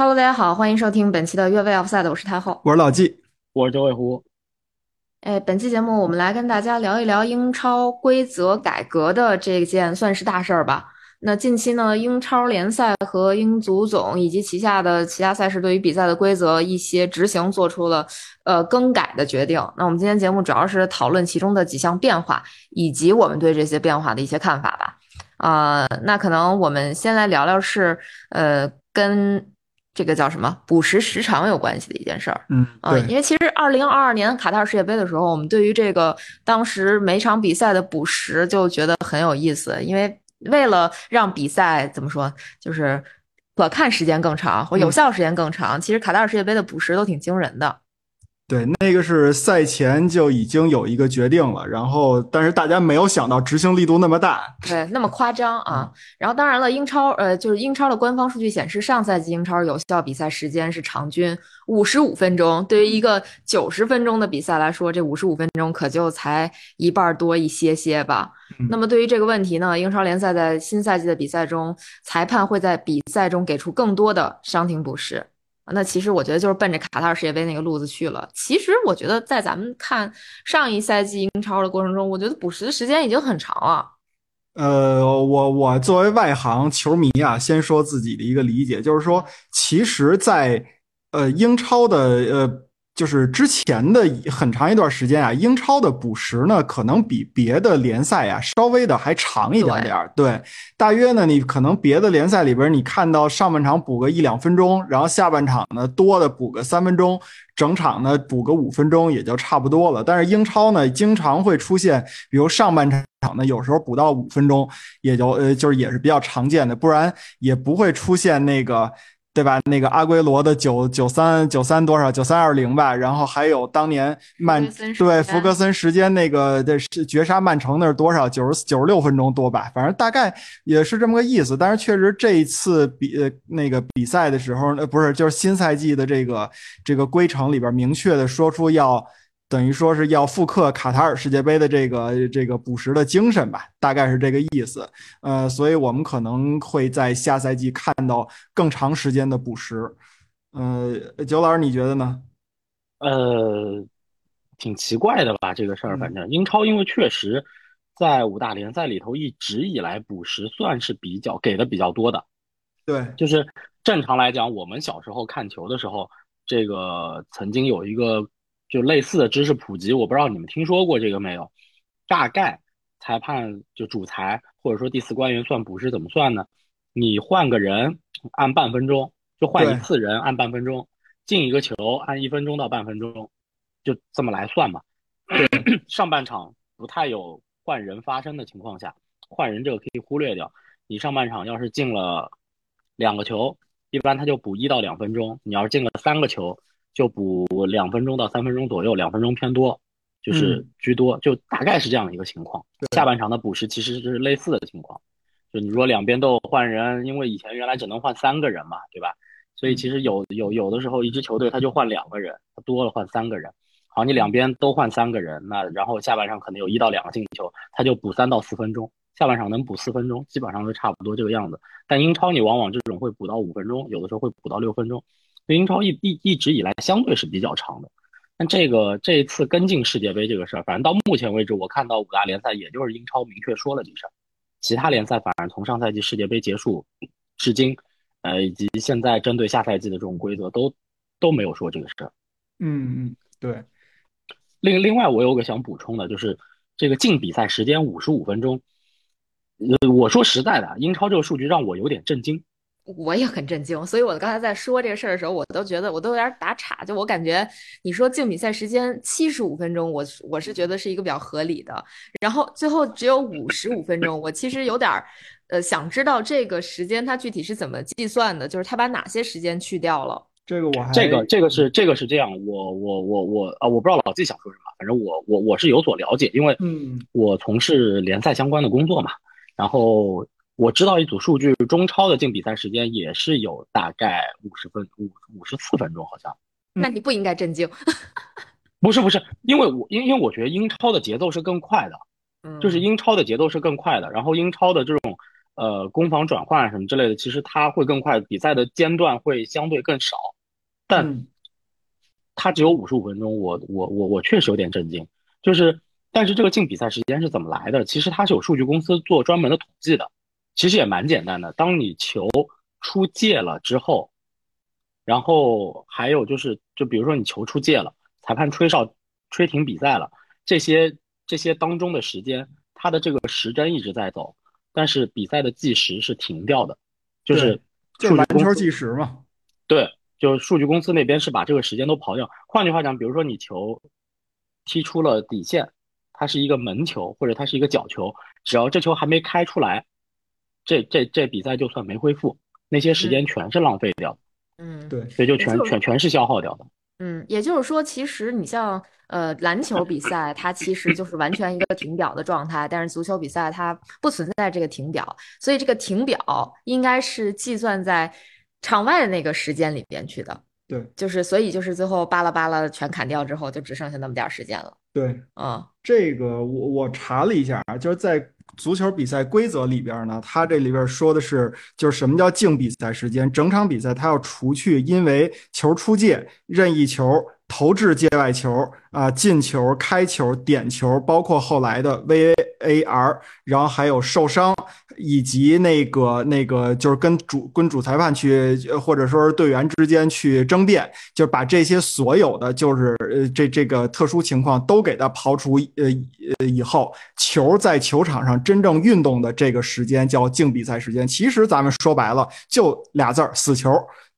Hello，大家好，欢迎收听本期的越位 Offside，我是太后。我是老纪，我是九尾狐。哎，本期节目我们来跟大家聊一聊英超规则改革的这件算是大事儿吧。那近期呢，英超联赛和英足总以及旗下的其他赛事对于比赛的规则一些执行做出了呃更改的决定。那我们今天节目主要是讨论其中的几项变化，以及我们对这些变化的一些看法吧。啊、那可能我们先来聊聊是呃跟这个叫什么补时时长有关系的一件事儿。嗯，啊，对，因为其实二零二二年卡塔尔世界杯的时候，我们对于这个当时每场比赛的补时就觉得很有意思，因为为了让比赛怎么说，就是可看时间更长或有嗯效时间更长，其实卡塔尔世界杯的补时都挺惊人的。对，那个是赛前就已经有一个决定了，然后但是大家没有想到执行力度那么大，对，那么夸张啊！然后当然了，英超呃，就是英超的官方数据显示，上赛季英超有效比赛时间是场均五十五分钟。对于一个九十分钟的比赛来说，这五十五分钟可就才一半儿多一些些吧。嗯那么对于这个问题呢，英超联赛在新赛季的比赛中，裁判会在比赛中给出更多的伤停补时。那其实我觉得就是奔着卡塔尔世界杯那个路子去了。其实我觉得在咱们看上一赛季英超的过程中，我觉得补时的时间已经很长了。呃，我我作为外行球迷啊，先说自己的一个理解，就是说，其实在，呃英超的呃就是之前的很长一段时间啊，英超的补时呢，可能比别的联赛啊稍微的还长一点点儿。对，大约呢，你可能别的联赛里边，你看到上半场补个一两分钟，然后下半场呢多的补个三分钟，整场呢补个五分钟也就差不多了。但是英超呢，经常会出现，比如上半场。呢，有时候补到五分钟，也就呃，就是也是比较常见的，不然也不会出现那个，对吧？那个阿圭罗的九九三九三多少九三二零吧，然后还有当年曼对间福格森时间那个的是绝杀曼城那是多少九十九十六分钟多吧，反正大概也是这么个意思。但是确实这一次比呃那个比赛的时候，呃不是就是新赛季的这个这个规程里边明确的说出要。等于说是要复刻卡塔尔世界杯的这个这个补时的精神吧，大概是这个意思。呃，所以我们可能会在下赛季看到更长时间的补时。呃，九老师你觉得呢？呃，挺奇怪的吧？这个事儿，嗯反正英超因为确实在五大联赛里头一直以来补时算是比较给的比较多的。对，就是正常来讲，我们小时候看球的时候，这个曾经有一个就类似的知识普及，我不知道你们听说过这个没有？大概裁判就主裁或者说第四官员算补时怎么算呢？你换个人按半分钟，就换一次人按半分钟，进一个球按一分钟到半分钟，就这么来算嘛。上半场不太有换人发生的情况下，换人这个可以忽略掉。你上半场要是进了两个球，一般他就补一到两分钟；你要是进了三个球，就补两分钟到三分钟左右，两分钟偏多，就是居多，就大概是这样的一个情况。下半场的补时其实是类似的情况，就你说两边都有换人，因为以前原来只能换三个人嘛，对吧？所以其实有有有的时候一支球队他就换两个人，他多了换三个人。好，你两边都换三个人，那然后下半场可能有一到两个进球，他就补三到四分钟。下半场能补四分钟，基本上都差不多这个样子。但英超你往往这种会补到五分钟，有的时候会补到六分钟。英超一一一直以来相对是比较长的。但这个这一次跟进世界杯这个事儿，反正到目前为止，我看到五大联赛也就是英超明确说了这事儿，其他联赛反而从上赛季世界杯结束至今，呃，以及现在针对下赛季的这种规则都都没有说这个事儿。嗯嗯，对，另另外，我有个想补充的，就是这个进比赛时间五十五分钟。呃，我说实在的，英超这个数据让我有点震惊。我也很震惊，所以我刚才在说这个事儿的时候，我都觉得我都有点打岔。就我感觉，你说竞比赛时间七十五分钟，我我是觉得是一个比较合理的。然后最后只有五十五分钟，我其实有点儿呃想知道这个时间它具体是怎么计算的，就是它把哪些时间去掉了。这个我还这个这个是这个是这样，我我我我啊，我不知道老季想说什么，反正我我我是有所了解，因为嗯我从事联赛相关的工作嘛，然后我知道一组数据，中超的净比赛时间也是有大概五十分五五十四分钟，好像那你不应该震惊。不是不是，因为我因因为我觉得英超的节奏是更快的，嗯，就是英超的节奏是更快的，然后英超的这种呃攻防转换什么之类的，其实它会更快，比赛的间断会相对更少。但嗯它只有五十五分钟，我我我我确实有点震惊。就是，但是这个净比赛时间是怎么来的？其实它是有数据公司做专门的统计的，其实也蛮简单的。当你球出界了之后，然后还有就是，就比如说你球出界了，裁判吹哨吹停比赛了，这些这些当中的时间，它的这个时针一直在走，但是比赛的计时是停掉的，就是就是篮球计时嘛。对。就是数据公司那边是把这个时间都刨掉。换句话讲，比如说你球踢出了底线，它是一个门球或者它是一个角球，只要这球还没开出来，这这这比赛就算没恢复，那些时间全是浪费掉。嗯，对，所以就全全全是消耗掉的。嗯，也就是说，其实你像呃篮球比赛，它其实就是完全一个停表的状态，但是足球比赛它不存在这个停表，所以这个停表应该是计算在。场外的那个时间里边去的，对，就是所以就是最后巴拉巴拉全砍掉之后，就只剩下那么点时间了。对，嗯，这个我我查了一下啊，就是在足球比赛规则里边呢，它这里边说的是，就是什么叫净比赛时间，整场比赛它要除去因为球出界、任意球。投掷界外球啊，进球、开球、点球，包括后来的 VAR，然后还有受伤，以及那个那个就是跟主跟主裁判去，或者说是队员之间去争辩，就把这些所有的就是呃这这个特殊情况都给它刨除呃呃以后，球在球场上真正运动的这个时间叫净比赛时间。其实咱们说白了就俩字儿：死球。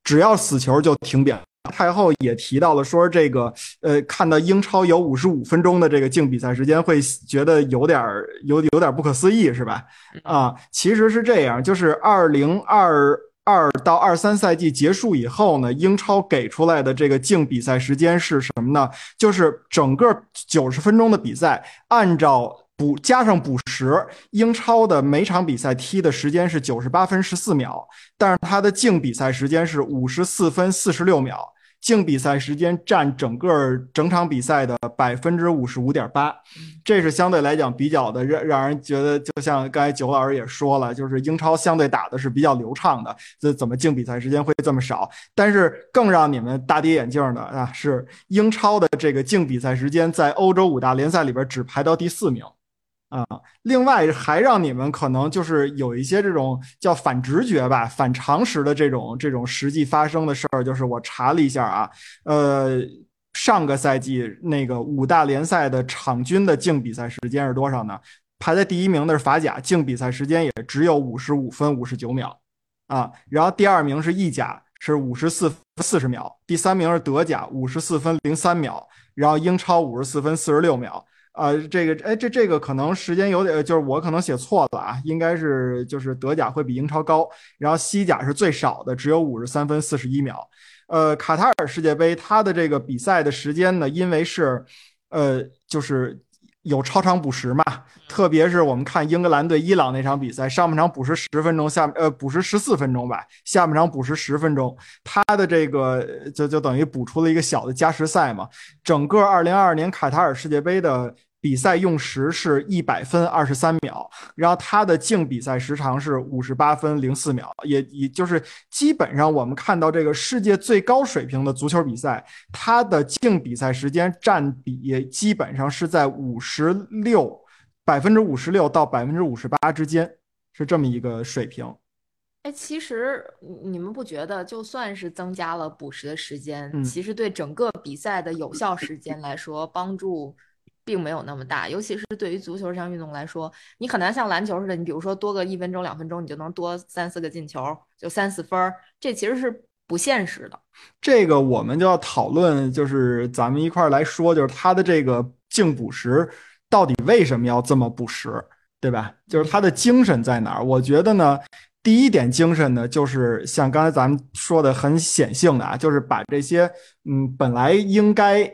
只要死球就停表。太后也提到了，说这个，呃，看到英超有五十五分钟的这个净比赛时间，会觉得有点儿有有点不可思议，是吧？啊，其实是这样，就是二零二二到二三赛季结束以后呢，英超给出来的这个净比赛时间是什么呢？就是整个九十分钟的比赛，按照。补加上补时，英超的每场比赛踢的时间是九十八分十四秒，但是它的净比赛时间是五十四分四十六秒，净比赛时间占整个整场比赛的百分之五十五点八，这是相对来讲比较的让让人觉得，就像刚才九老师也说了，就是英超相对打的是比较流畅的，这怎么净比赛时间会这么少？但是更让你们大跌眼镜的啊，是英超的这个净比赛时间在欧洲五大联赛里边只排到第四名。啊，另外还让你们可能就是有一些这种叫反直觉吧、反常识的这种这种实际发生的事儿，就是我查了一下啊，呃，上个赛季那个五大联赛的场均的净比赛时间是多少呢？排在第一名的是法甲，净比赛时间也只有五十五分五十九秒啊，然后第二名是意甲，是五十四四十秒，第三名是德甲，五十四分零三秒，然后英超五十四分四十六秒。啊，这个哎，这这个可能时间有点，就是我可能写错了啊，应该是就是德甲会比英超高，然后西甲是最少的，只有五十三分四十一秒。呃，卡塔尔世界杯它的这个比赛的时间呢，因为是，呃，就是。有超长补时嘛？特别是我们看英格兰对伊朗那场比赛，上半场补时十分钟，下呃补时十四分钟吧，下半场补时十分钟，他的这个就就等于补出了一个小的加时赛嘛。整个二零二二年卡塔尔世界杯的。比赛用时是一百分二十三秒，然后它的净比赛时长是五十八分零四秒，也也就是基本上我们看到这个世界最高水平的足球比赛，它的净比赛时间占比基本上是在五十六百分之五十六到百分之五十八之间，是这么一个水平。哎，其实你们不觉得，就算是增加了补时的时间，其实对整个比赛的有效时间来说，帮助。并没有那么大，尤其是对于足球这项运动来说，你很难像篮球似的，你比如说多个一分钟、两分钟，你就能多三四个进球，就三四分，这其实是不现实的。这个我们就要讨论，就是咱们一块儿来说，就是它的这个净补时到底为什么要这么补时，对吧？就是它的精神在哪儿？我觉得呢，第一点精神呢，就是像刚才咱们说的很显性的啊，就是把这些嗯本来应该。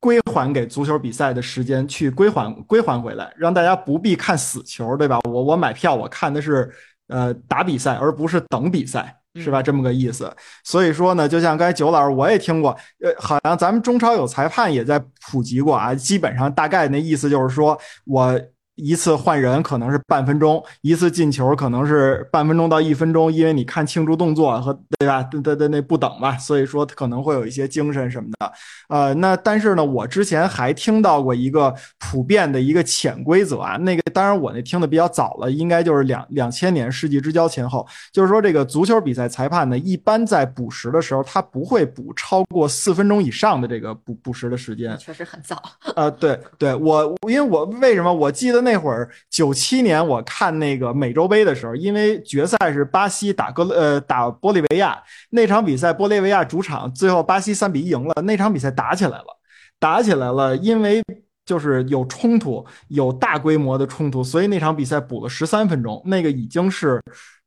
归还给足球比赛的时间去归还归还回来，让大家不必看死球，对吧？我我买票，我看的是呃打比赛，而不是等比赛，是吧？这么个意思。所以说呢，就像刚才九老师我也听过，呃，好像咱们中超有裁判也在普及过啊。基本上大概那意思就是说我一次换人可能是半分钟，一次进球可能是半分钟到一分钟，因为你看庆祝动作和对吧？对对对，那不等嘛，所以说可能会有一些精神什么的。呃，那但是呢，我之前还听到过一个普遍的一个潜规则啊，那个当然我那听的比较早了，应该就是两两千年世纪之交前后，就是说这个足球比赛裁判呢，一般在补时的时候，他不会补超过四分钟以上的这个补补时的时间。确实很早。呃，对对，我因为我为什么我记得那那会儿九七年我看那个美洲杯的时候，因为决赛是巴西打哥呃打玻利维亚那场比赛，玻利维亚主场最后巴西三比一赢了，那场比赛打起来了，打起来了，因为就是有冲突，有大规模的冲突，所以那场比赛补了十三分钟，那个已经是。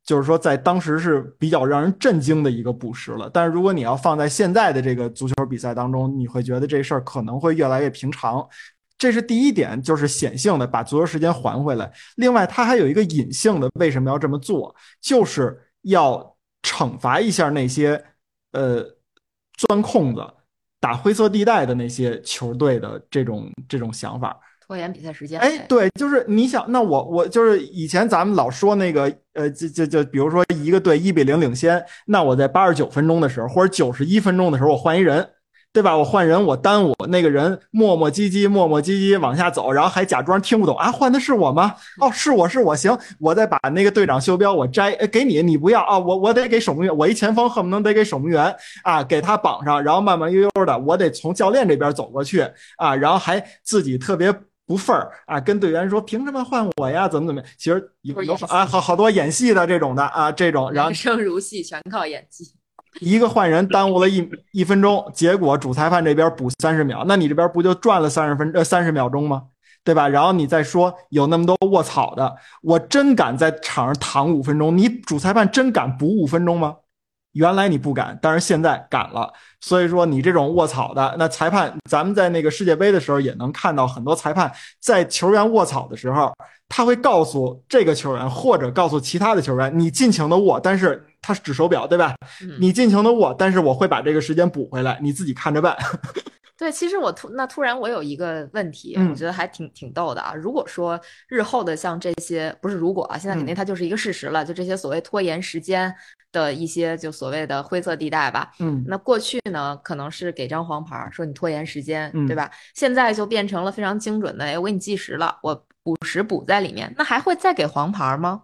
就是说，在当时是比较让人震惊的一个补时了。但是，如果你要放在现在的这个足球比赛当中，你会觉得这事儿可能会越来越平常。这是第一点，就是显性的把足球时间还回来。另外，它还有一个隐性的，为什么要这么做？就是要惩罚一下那些呃钻空子、打灰色地带的那些球队的这种这种想法。拖延比赛时间，哎，对，就是你想，那我我就是以前咱们老说那个，呃，就就就比如说一个队一比零领先，那我在八十九分钟的时候或者九十一分钟的时候，我换一人，对吧？我换人，我耽误那个人磨磨唧唧磨磨唧唧往下走，然后还假装听不懂啊，换的是我吗？哦，是我是我，行，我再把那个队长袖标我摘，给你，你不要啊，我我得给守门员，我一前锋恨不能得给守门员啊，给他绑上，然后慢慢悠悠的，我得从教练这边走过去啊，然后还自己特别。不份儿啊，跟队员说凭什么换我呀？怎么怎么？其实有好好多演戏的这种的啊，这种然后生如戏，全靠演技。一个换人耽误了一一分钟，结果主裁判这边补三十秒，那你这边不就赚了三十分呃三十秒钟吗？对吧？然后你再说有那么多卧草的，我真敢在场上躺五分钟，你主裁判真敢补五分钟吗？原来你不敢，但是现在敢了。所以说你这种卧草的，那裁判，咱们在那个世界杯的时候也能看到很多裁判在球员卧草的时候，他会告诉这个球员或者告诉其他的球员，你尽情的卧，但是他是指手表，对吧？你尽情的握，但是我会把这个时间补回来，你自己看着办。对，其实我突那突然我有一个问题，我觉得还挺挺逗的啊。如果说日后的像这些，不是如果啊，现在肯定它就是一个事实了，就这些所谓拖延时间的一些就所谓的灰色地带吧。嗯，那过去呢，可能是给张黄牌，说你拖延时间，对吧？现在就变成了非常精准的，哎，我给你计时了，我补时补在里面，那还会再给黄牌吗？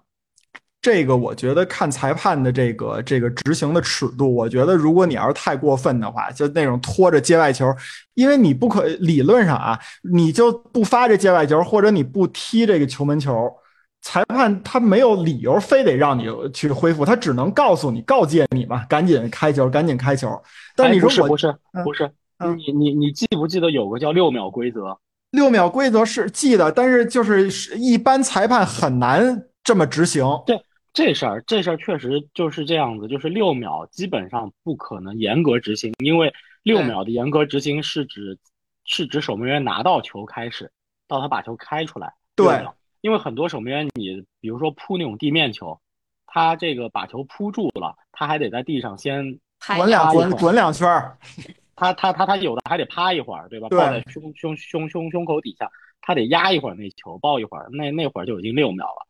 这个我觉得看裁判的这个这个执行的尺度，我觉得如果你要是太过分的话，就那种拖着界外球，因为你不可理论上啊，你就不发这界外球，或者你不踢这个球门球，裁判他没有理由非得让你去恢复，他只能告诉你告诫你嘛，赶紧开球，赶紧开球。但你说不是不是，你你你记不记得有个叫六秒规则？六秒规则是记得，但是就是一般裁判很难这么执行。对。这事儿，这事儿确实就是这样子，就是六秒基本上不可能严格执行，因为六秒的严格执行是指是指守门员拿到球开始，到他把球开出来。对，因为很多守门员，你比如说扑那种地面球，他这个把球扑住了，他还得在地上先滚两滚滚两圈儿，他他他他有的还得趴一会儿，对吧？抱在胸胸胸胸胸口底下，他得压一会儿那球，抱一会儿，那那会儿就已经六秒了。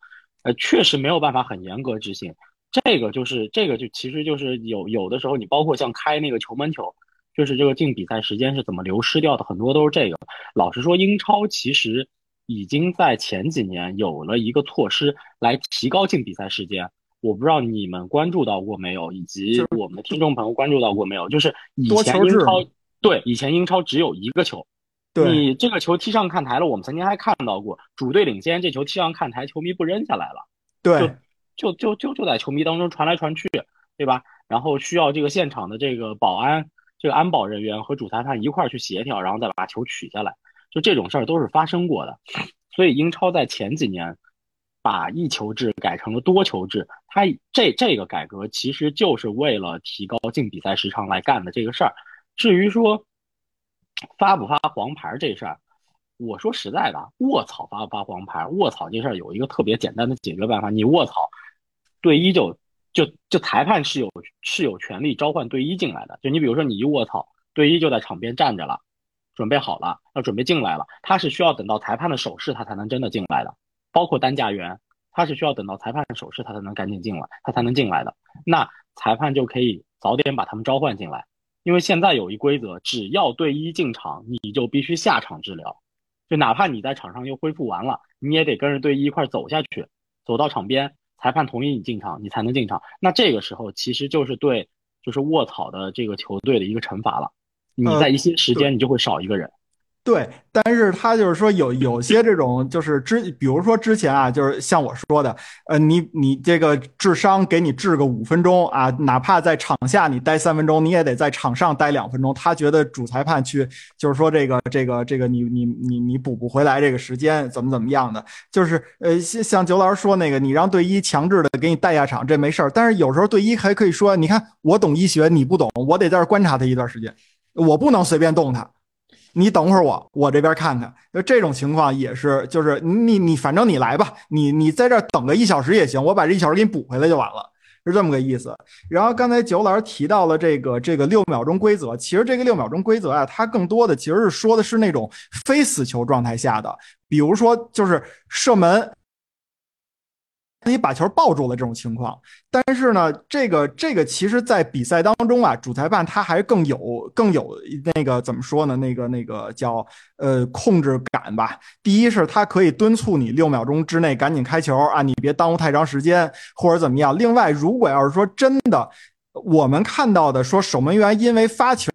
呃，确实没有办法很严格执行，这个就是这个就其实就是有有的时候你包括像开那个球门球，就是这个进比赛时间是怎么流失掉的，很多都是这个。老实说，英超其实已经在前几年有了一个措施来提高进比赛时间，我不知道你们关注到过没有，以及我们的听众朋友关注到过没有？就是以前英超对以前英超只有一个球。你这个球踢上看台了，我们曾经还看到过主队领先，这球踢上看台，球迷不扔下来了，对，就就就就在球迷当中传来传去，对吧？然后需要这个现场的这个保安、这个安保人员和主裁判一块儿去协调，然后再把球取下来，就这种事儿都是发生过的。所以英超在前几年把一球制改成了多球制，它这这个改革其实就是为了提高进比赛时长来干的这个事儿。至于说，发不发黄牌这事儿，我说实在的，卧槽发不发黄牌？卧槽这事儿有一个特别简单的解决办法，你卧槽，队医就就就裁判是有是有权利召唤队医进来的。就你比如说你一卧槽，队医就在场边站着了，准备好了要准备进来了，他是需要等到裁判的手势他才能真的进来的。包括担架员，他是需要等到裁判的手势他才能赶紧进来，他才能进来的。那裁判就可以早点把他们召唤进来，因为现在有一规则，只要队医进场，你就必须下场治疗，就哪怕你在场上又恢复完了，你也得跟着队医一块走下去，走到场边，裁判同意你进场，你才能进场。那这个时候其实就是对就是卧草的这个球队的一个惩罚了，你在一些时间你就会少一个人。对，但是他就是说有有些这种就是之，比如说之前啊，就是像我说的，呃，你你这个智商给你治个五分钟啊，哪怕在场下你待三分钟，你也得在场上待两分钟。他觉得主裁判去就是说这个这个这个你你你你补不回来这个时间怎么怎么样的，就是呃像像九老师说那个，你让队医强制的给你带下场这没事儿，但是有时候队医还可以说，你看我懂医学，你不懂，我得在这观察他一段时间，我不能随便动他。你等会儿我，我这边看看。就这种情况也是，就是你你反正你来吧，你你在这等个一小时也行，我把这一小时给你补回来就完了，是这么个意思。然后刚才九老师提到了这个这个六秒钟规则，其实这个六秒钟规则啊，它更多的其实是说的是那种非死球状态下的，比如说就是射门。你把球抱住了这种情况，但是呢，这个这个其实，在比赛当中啊，主裁判他还更有更有那个怎么说呢？那个那个叫呃控制感吧。第一是他可以敦促你六秒钟之内赶紧开球啊，你别耽误太长时间或者怎么样。另外，如果要是说真的，我们看到的说守门员因为发球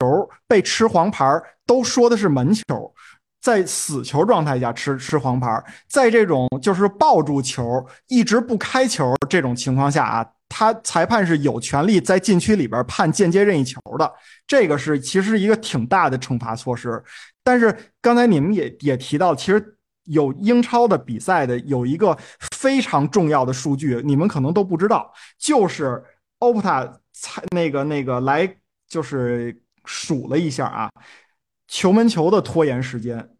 被吃黄牌，都说的是门球。在死球状态下吃吃黄牌，在这种就是抱住球一直不开球这种情况下啊，他裁判是有权利在禁区里边判间接任意球的。这个是其实一个挺大的惩罚措施。但是刚才你们也也提到，其实有英超的比赛的有一个非常重要的数据，你们可能都不知道，就是 Opta 才那个那个来就是数了一下啊。球门球的拖延时间，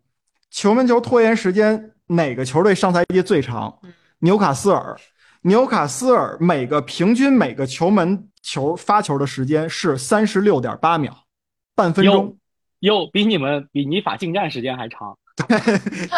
球门球拖延时间哪个球队上赛季最长？纽卡斯尔，纽卡斯尔每个平均每个球门球发球的时间是三十六点八秒，半分钟，哟，比你们比你法进站时间还长。对，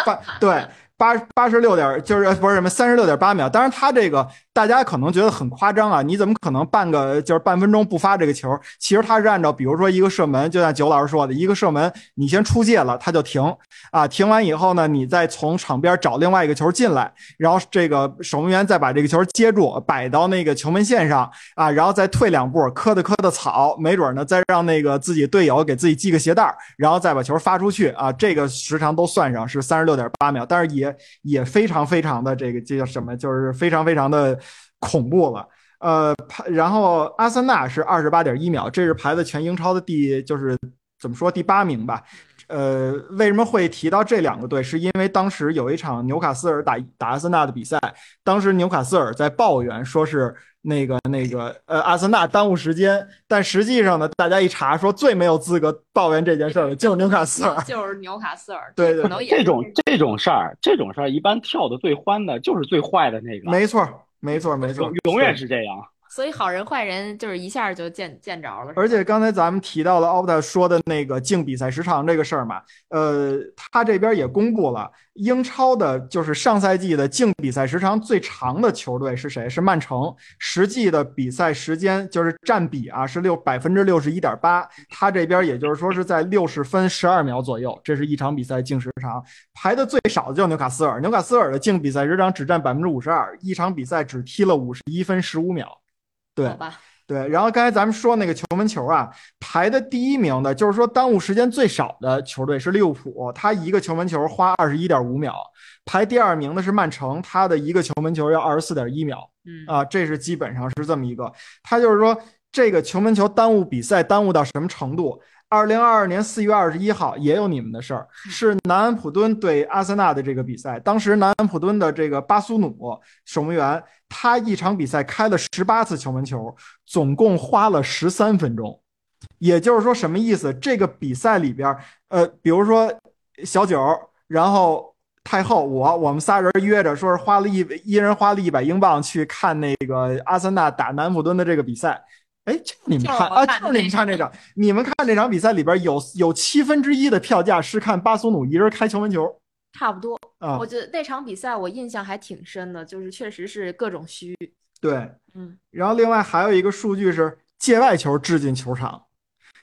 半对。八八十六点就是不是什么三十六点八秒，当然他这个大家可能觉得很夸张啊，你怎么可能半个就是半分钟不发这个球？其实他是按照比如说一个射门，就像九老师说的，一个射门你先出界了，他就停啊，停完以后呢，你再从场边找另外一个球进来，然后这个守门员再把这个球接住，摆到那个球门线上啊，然后再退两步，磕的磕的草，没准呢再让那个自己队友给自己系个鞋带儿然后再把球发出去啊，这个时长都算上是三十六点八秒，但是。也也非常非常的这个这叫什么？就是非常非常的恐怖了。呃，排然后阿森纳是二十八点一秒，这是排在全英超的第就是怎么说第八名吧。呃，为什么会提到这两个队？是因为当时有一场纽卡斯尔打打阿森纳的比赛，当时纽卡斯尔在抱怨说是那个那个呃阿森纳耽误时间，但实际上呢，大家一查说最没有资格抱怨这件事儿的就是纽卡斯尔，就是纽卡斯尔。对对，可能这种这种事儿，这种事儿一般跳的最欢的就是最坏的那个。没错，没错，没错，永远是这样。所以好人坏人就是一下就见见着了。而且刚才咱们提到了奥特说的那个净比赛时长这个事儿嘛，呃，他这边也公布了英超的，就是上赛季的净比赛时长最长的球队是谁？是曼城，实际的比赛时间就是占比啊是六百分之六十一点八，他这边也就是说是在六十分十二秒左右，这是一场比赛净时长。排的最少的就纽卡斯尔，纽卡斯尔的净比赛时长只占百分之五十二，一场比赛只踢了五十一分十五秒。对对，然后刚才咱们说那个球门球啊，排的第一名的，就是说耽误时间最少的球队是利物浦，他一个球门球花二十一点五秒。排第二名的是曼城，他的一个球门球要二十四点一秒。嗯啊，这是基本上是这么一个。他就是说这个球门球耽误比赛耽误到什么程度？二零二二年四月二十一号也有你们的事儿，是南安普敦对阿森纳的这个比赛。当时南安普敦的这个巴苏努守门员，他一场比赛开了十八次球门球，总共花了十三分钟。也就是说，什么意思？这个比赛里边，呃，比如说小九，然后太后，我，我们仨人约着，说是花了一一人花了一百英镑去看那个阿森纳打南安普敦的这个比赛。哎，就你们看啊，就是你们看这场，你们看这场比赛里边有有七分之一的票价是看巴苏努一人开球门球，差不多。啊我，觉得那场比赛我印象还挺深的，就是确实是各种虚。对。嗯然后另外还有一个数据是界外球掷进球场，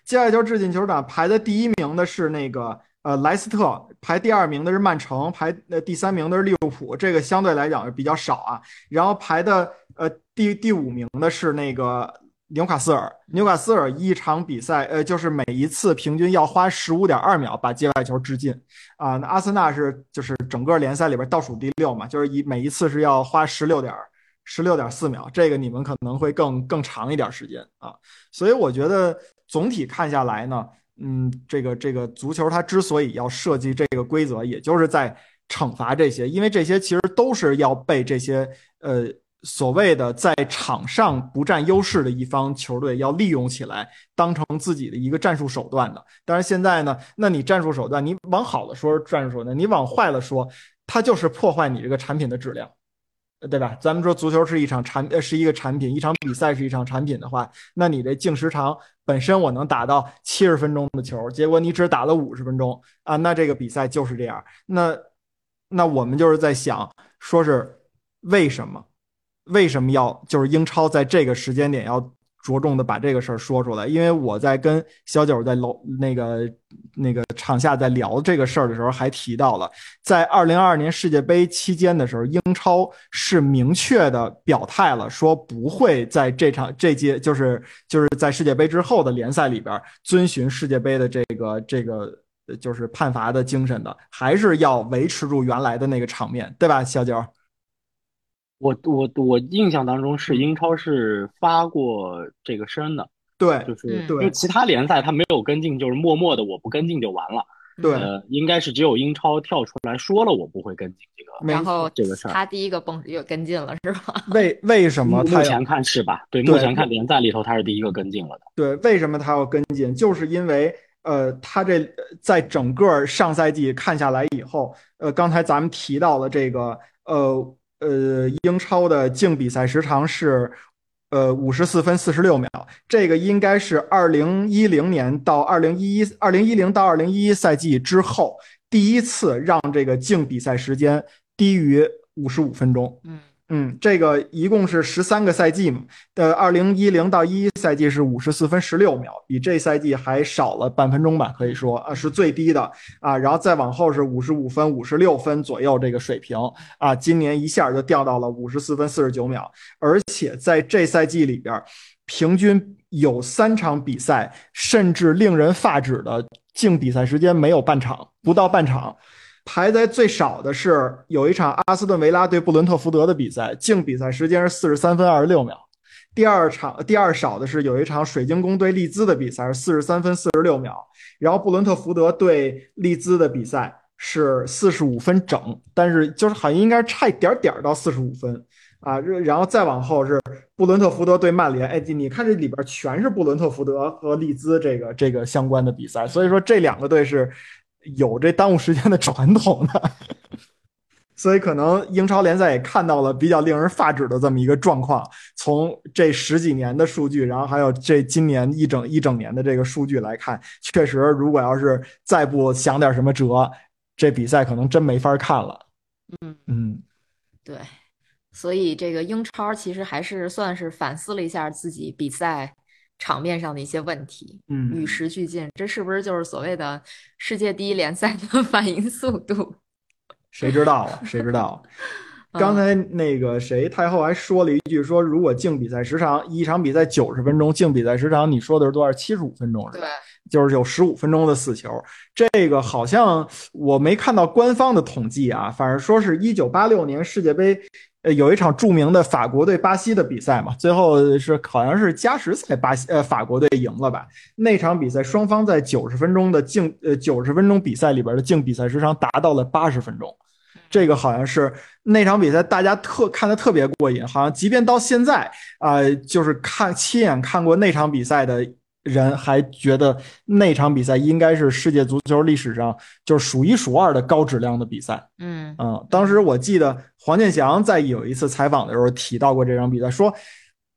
界外球掷进球场排在第一名的是那个呃莱斯特，排第二名的是曼城，排呃第三名的是利物浦，这个相对来讲比较少啊。然后排的呃第第五名的是那个纽卡斯尔，纽卡斯尔一场比赛呃就是每一次平均要花十五点二秒把界外球掷进啊。那阿森纳是就是整个联赛里边倒数第六嘛，就是一每一次是要花十六点十六点四秒，这个你们可能会更更长一点时间啊。所以我觉得总体看下来呢，嗯，这个这个足球它之所以要设计这个规则，也就是在惩罚这些，因为这些其实都是要被这些呃所谓的在场上不占优势的一方球队要利用起来，当成自己的一个战术手段的。但是现在呢，那你战术手段，你往好了说是战术手段，你往坏了说，它就是破坏你这个产品的质量。对吧？咱们说足球是一场产，是一个产品，一场比赛是一场产品的话，那你这净时长本身我能打到七十分钟的球，结果你只打了五十分钟啊，那这个比赛就是这样。那那我们就是在想，说是为什么？为什么要就是英超在这个时间点要着重的把这个事儿说出来？因为我在跟小九在楼那个那个场下在聊这个事儿的时候，还提到了，在二零二二年世界杯期间的时候，英超是明确的表态了，说不会在这场这届就是就是在世界杯之后的联赛里边遵循世界杯的这个这个就是判罚的精神的，还是要维持住原来的那个场面，对吧，小九？我我我印象当中是英超是发过这个声的，对就是嗯因为其他联赛他没有跟进，就是默默的我不跟进就完了。对，呃，应该是只有英超跳出来说了我不会跟进这个。然后这个事儿他第一个蹦又跟进了，是吧？为为什么目前看是吧？对，对目前看联赛里头他是第一个跟进了的。对，为什么他要跟进？就是因为呃，他这在整个上赛季看下来以后，呃，刚才咱们提到了这个呃呃，英超的净比赛时长是呃五十四分四十六秒，这个应该是二零一零年到二零一一二零一零到二零一一赛季之后第一次让这个净比赛时间低于五十五分钟。嗯嗯，这个一共是十三个赛季嘛，呃，二零一零到一一赛季是五十四分十六秒，比这赛季还少了半分钟吧，可以说啊是最低的啊，然后再往后是五十五分、五十六分左右这个水平啊，今年一下就掉到了五十四分四十九秒，而且在这赛季里边，平均有三场比赛甚至令人发指的净比赛时间没有半场，不到半场。排在最少的是有一场阿斯顿维拉对布伦特福德的比赛，净比赛时间是四十三分二十六秒。第二场第二少的是有一场水晶宫对利兹的比赛是四十三分四十六秒，然后布伦特福德对利兹的比赛是四十五分整，但是就是好像应该差一点点到四十五分。啊，然后再往后是布伦特福德对曼联，哎，你看这里边全是布伦特福德和利兹这个这个相关的比赛，所以说这两个队是有这耽误时间的传统的。所以可能英超联赛也看到了比较令人发指的这么一个状况。从这十几年的数据，然后还有这今年一整一整年的这个数据来看，确实，如果要是再不想点什么辙，这比赛可能真没法看了。嗯，嗯，对。所以这个英超其实还是算是反思了一下自己比赛场面上的一些问题，嗯与时俱进，这是不是就是所谓的世界第一联赛的 反应速度？谁知道啊？谁知道？刚才那个谁太后还说了一句，说如果净比赛时长一场比赛九十分钟，净比赛时长你说的是多少？七十五分钟是吧？对，就是有十五分钟的死球，这个好像我没看到官方的统计啊，反正说是一九八六年世界杯，呃，有一场著名的法国对巴西的比赛嘛，最后是好像是加时赛，巴西呃法国队赢了吧？那场比赛双方在九十分钟的净呃九十分钟比赛里边的净比赛时长达到了八十分钟。这个好像是那场比赛，大家特看的特别过瘾，好像即便到现在啊、呃就是看亲眼看过那场比赛的人，还觉得那场比赛应该是世界足球历史上就是数一数二的高质量的比赛。嗯嗯，当时我记得黄健翔在有一次采访的时候提到过这场比赛，说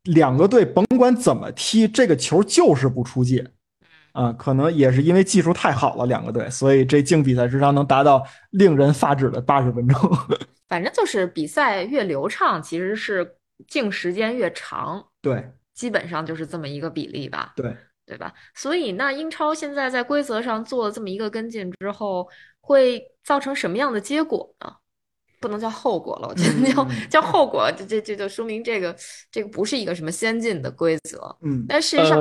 两个队甭管怎么踢，这个球就是不出界。啊，可能也是因为技术太好了，两个队，所以这净比赛时长能达到令人发指的八十分钟。反正就是比赛越流畅，其实是净时间越长，对，基本上就是这么一个比例吧，对，对吧？所以那英超现在在规则上做了这么一个跟进之后，会造成什么样的结果呢？不能叫后果了，我觉得叫嗯叫后果，这这这就说明这个这个不是一个什么先进的规则。嗯但事实上，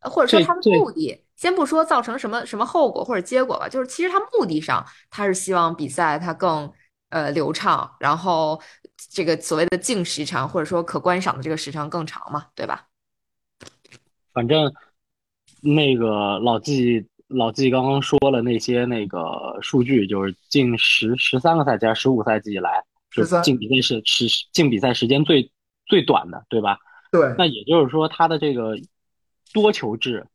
呃或者说它的这这目的，先不说造成什么什么后果或者结果吧，就是其实他目的上，他是希望比赛它更呃流畅，然后这个所谓的净时长或者说可观赏的这个时长更长嘛，对吧？反正那个老纪老纪刚刚说了那些那个数据，就是近十十三个赛季还是十五个赛季以来，就13净比赛是是进比赛时间最最短的，对吧？对，那也就是说，他的这个多球制，